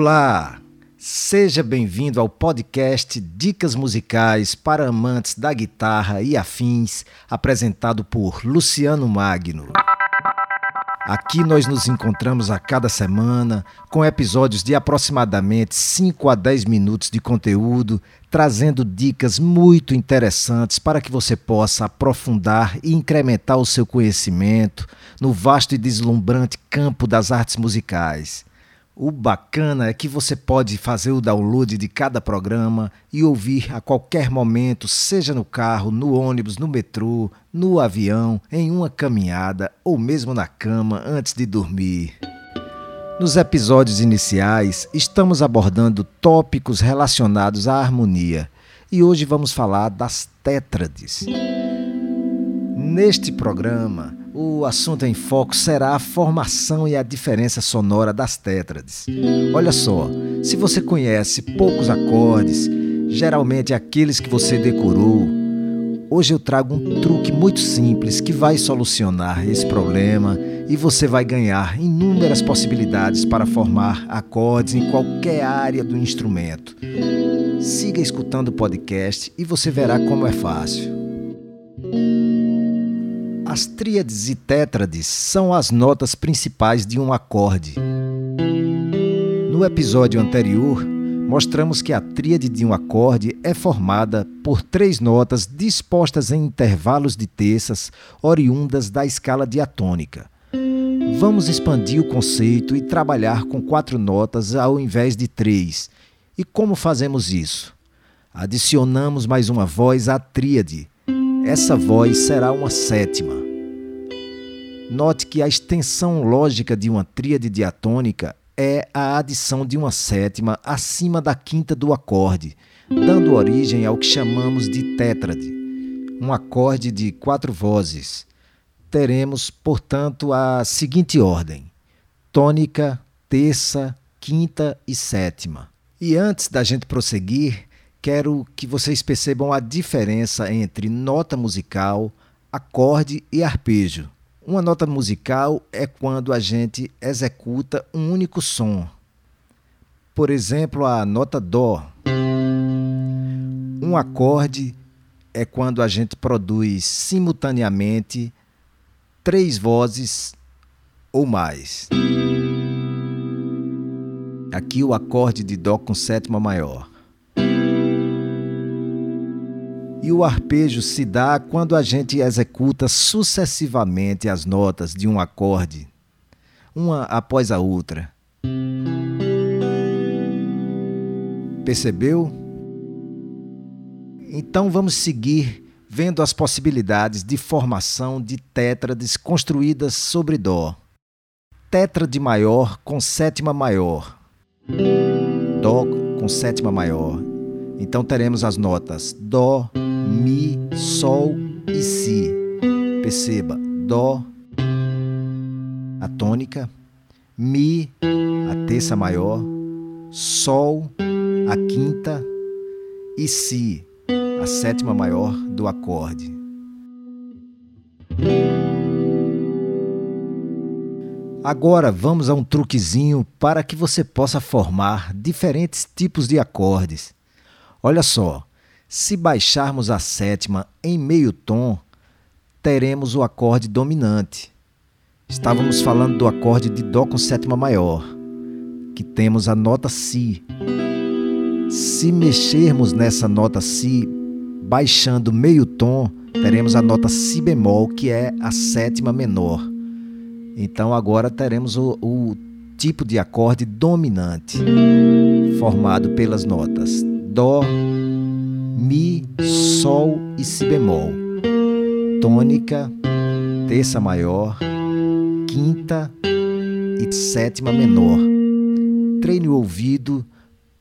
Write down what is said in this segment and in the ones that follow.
Olá! Seja bem-vindo ao podcast Dicas Musicais para Amantes da Guitarra e Afins, apresentado por Luciano Magno. Aqui nós nos encontramos a cada semana com episódios de aproximadamente 5 a 10 minutos de conteúdo, trazendo dicas muito interessantes para que você possa aprofundar e incrementar o seu conhecimento no vasto e deslumbrante campo das artes musicais. O bacana é que você pode fazer o download de cada programa e ouvir a qualquer momento, seja no carro, no ônibus, no metrô, no avião, em uma caminhada ou mesmo na cama antes de dormir. Nos episódios iniciais, estamos abordando tópicos relacionados à harmonia e hoje vamos falar das tétrades. Neste programa, o assunto em foco será a formação e a diferença sonora das tétrades. Olha só, se você conhece poucos acordes, geralmente aqueles que você decorou, hoje eu trago um truque muito simples que vai solucionar esse problema e você vai ganhar inúmeras possibilidades para formar acordes em qualquer área do instrumento. Siga escutando o podcast e você verá como é fácil. As tríades e tétrades são as notas principais de um acorde. No episódio anterior, mostramos que a tríade de um acorde é formada por três notas dispostas em intervalos de terças oriundas da escala diatônica. Vamos expandir o conceito e trabalhar com quatro notas ao invés de três. E como fazemos isso? Adicionamos mais uma voz à tríade. Essa voz será uma sétima. Note que a extensão lógica de uma tríade diatônica é a adição de uma sétima acima da quinta do acorde, dando origem ao que chamamos de tétrade, um acorde de quatro vozes. Teremos, portanto, a seguinte ordem: tônica, terça, quinta e sétima. E antes da gente prosseguir, quero que vocês percebam a diferença entre nota musical, acorde e arpejo. Uma nota musical é quando a gente executa um único som. Por exemplo, a nota Dó. Um acorde é quando a gente produz simultaneamente três vozes ou mais. Aqui o acorde de Dó com sétima maior. E o arpejo se dá quando a gente executa sucessivamente as notas de um acorde, uma após a outra. Percebeu? Então vamos seguir vendo as possibilidades de formação de tétrades construídas sobre Dó. Tétrade maior com sétima maior. Dó com sétima maior. Então teremos as notas Dó, Mi, Sol e Si. Perceba, Dó, a tônica, Mi, a terça maior, Sol, a quinta e Si, a sétima maior do acorde. Agora vamos a um truquezinho para que você possa formar diferentes tipos de acordes. Olha só, se baixarmos a sétima em meio tom, teremos o acorde dominante. Estávamos falando do acorde de Dó com sétima maior, que temos a nota Si. Se mexermos nessa nota Si, baixando meio tom, teremos a nota Si bemol, que é a sétima menor. Então agora teremos o, o tipo de acorde dominante, formado pelas notas Dó, Mi, Sol e Si bemol, tônica, terça maior, quinta e sétima menor. Treine o ouvido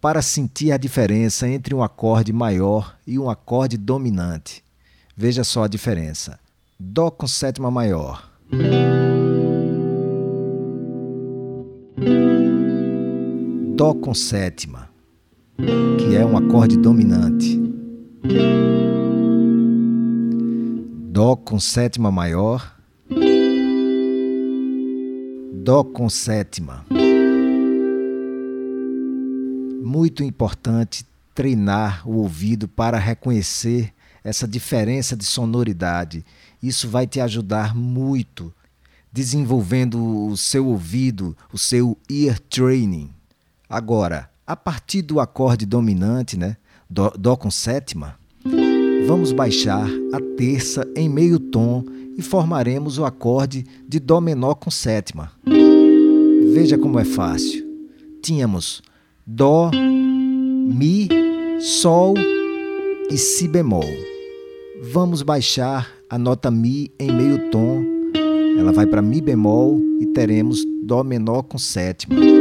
para sentir a diferença entre um acorde maior e um acorde dominante. Veja só a diferença. Dó com sétima maior. Dó com sétima, que é um acorde dominante. Dó com sétima maior, Dó com sétima, muito importante treinar o ouvido para reconhecer essa diferença de sonoridade. Isso vai te ajudar muito desenvolvendo o seu ouvido, o seu ear training. Agora, a partir do acorde dominante, né, dó, dó com sétima, vamos baixar a terça em meio tom e formaremos o acorde de dó menor com sétima. Veja como é fácil. Tínhamos dó, mi, sol e si bemol. Vamos baixar a nota mi em meio tom. Ela vai para mi bemol e teremos dó menor com sétima.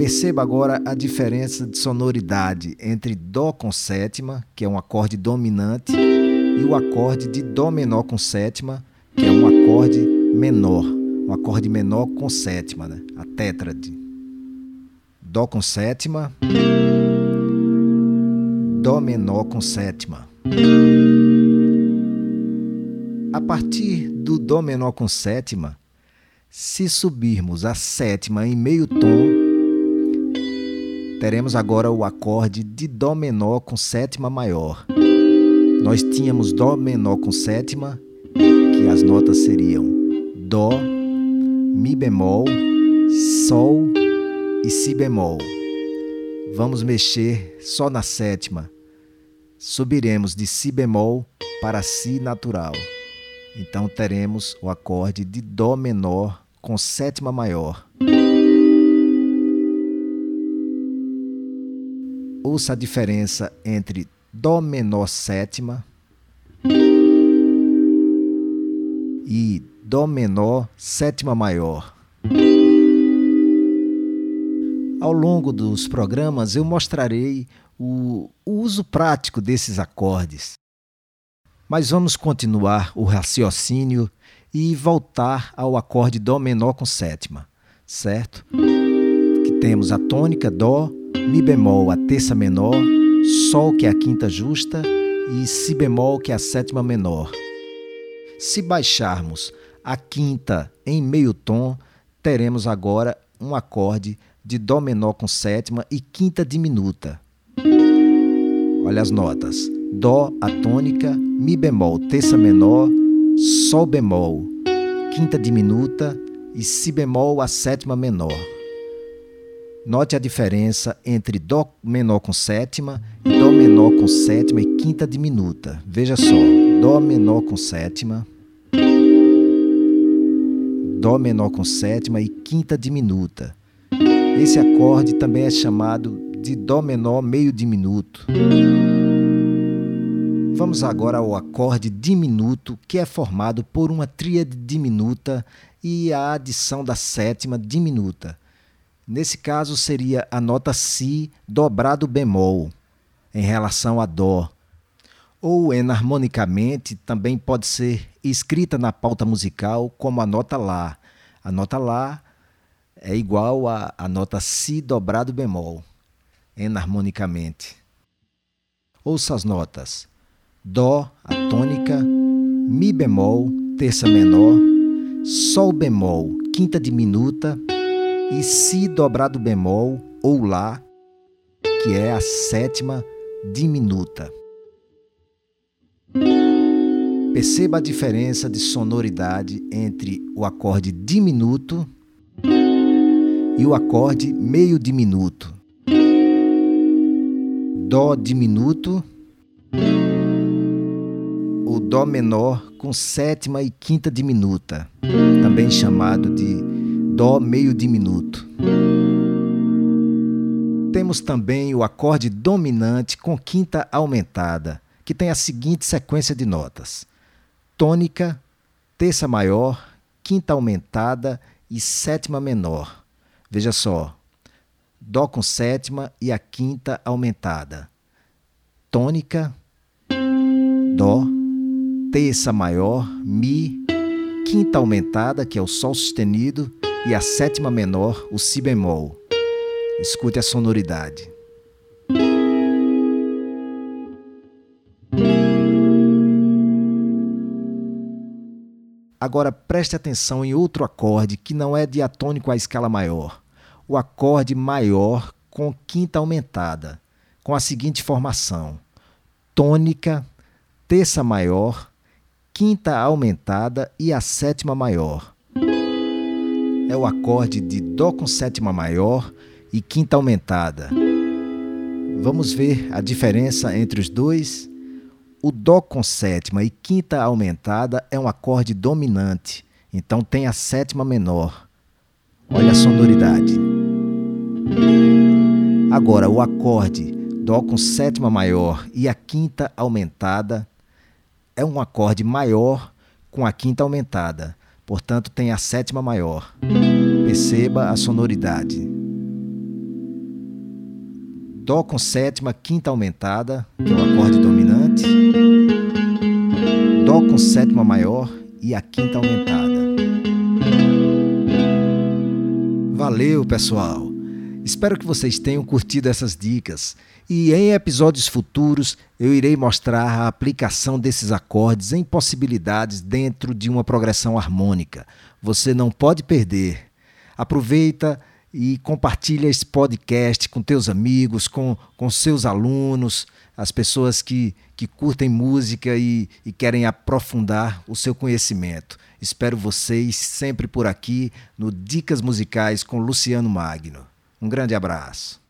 Perceba agora a diferença de sonoridade entre Dó com sétima, que é um acorde dominante, e o acorde de Dó menor com sétima, que é um acorde menor, um acorde menor com sétima, né? a tétrade. Dó com sétima, Dó menor com sétima. A partir do Dó menor com sétima, se subirmos a sétima em meio tom, teremos agora o acorde de Dó menor com sétima maior. Nós tínhamos Dó menor com sétima, que as notas seriam Dó, Mi bemol, Sol e Si bemol. Vamos mexer só na sétima. Subiremos de Si bemol para Si natural. Então teremos o acorde de Dó menor com sétima maior. Ouça a diferença entre Dó menor sétima e Dó menor sétima maior. Ao longo dos programas eu mostrarei o, uso prático desses acordes. Mas vamos continuar o raciocínio e voltar ao acorde Dó menor com sétima, certo? Que temos a tônica Dó, Mi bemol, a terça menor, Sol, que é a quinta justa, e Si bemol, que é a sétima menor. Se baixarmos a quinta em meio tom, teremos agora um acorde de Dó menor com sétima e quinta diminuta. Olha as notas: Dó, a tônica, Mi bemol, terça menor, Sol bemol, quinta diminuta e Si bemol, a sétima menor. Note a diferença entre Dó menor com sétima Dó menor com sétima e quinta diminuta. Veja só: Dó menor com sétima, Dó menor com sétima e quinta diminuta. Esse acorde também é chamado de Dó menor meio diminuto. Vamos agora ao acorde diminuto, que é formado por uma tríade diminuta e a adição da sétima diminuta. Nesse caso, seria a nota Si dobrado bemol em relação a Dó. Ou enarmonicamente também pode ser escrita na pauta musical como a nota Lá. A nota Lá é igual a, a nota Si dobrado bemol, enarmonicamente. Ouça as notas: Dó, a tônica, Mi bemol, terça menor, Sol bemol, quinta diminuta e Si dobrado bemol ou Lá, que é a sétima diminuta. Perceba a diferença de sonoridade entre o acorde diminuto e o acorde meio diminuto. Dó diminuto, o Dó menor com sétima e quinta diminuta, também chamado de Dó meio diminuto. Temos também o acorde dominante com quinta aumentada, que tem a seguinte sequência de notas: tônica, terça maior, quinta aumentada e sétima menor. Veja só: Dó com sétima e a quinta aumentada. Tônica, Dó, terça maior, Mi, quinta aumentada, que é o Sol sustenido, e a sétima menor, o Si bemol. Escute a sonoridade. Agora preste atenção em outro acorde que não é diatônico à escala maior. O acorde maior com quinta aumentada, com a seguinte formação: tônica, terça maior, quinta aumentada e a sétima maior. É o acorde de Dó com sétima maior e quinta aumentada. Vamos ver a diferença entre os dois? O Dó com sétima e quinta aumentada é um acorde dominante, então tem a sétima menor. Olha a sonoridade. Agora, o acorde Dó com sétima maior e a quinta aumentada é um acorde maior com a quinta aumentada, portanto, tem a sétima maior. Perceba a sonoridade. Dó com sétima, quinta aumentada, que é o acorde dominante. Dó com sétima maior e a quinta aumentada. Valeu, pessoal! Espero que vocês tenham curtido essas dicas e em episódios futuros eu irei mostrar a aplicação desses acordes em possibilidades dentro de uma progressão harmônica. Você não pode perder. Aproveita e compartilha esse podcast com teus amigos, com, com seus alunos, as pessoas que, que curtem música e, e querem aprofundar o seu conhecimento. Espero vocês sempre por aqui no Dicas Musicais com Luciano Magno. Um grande abraço.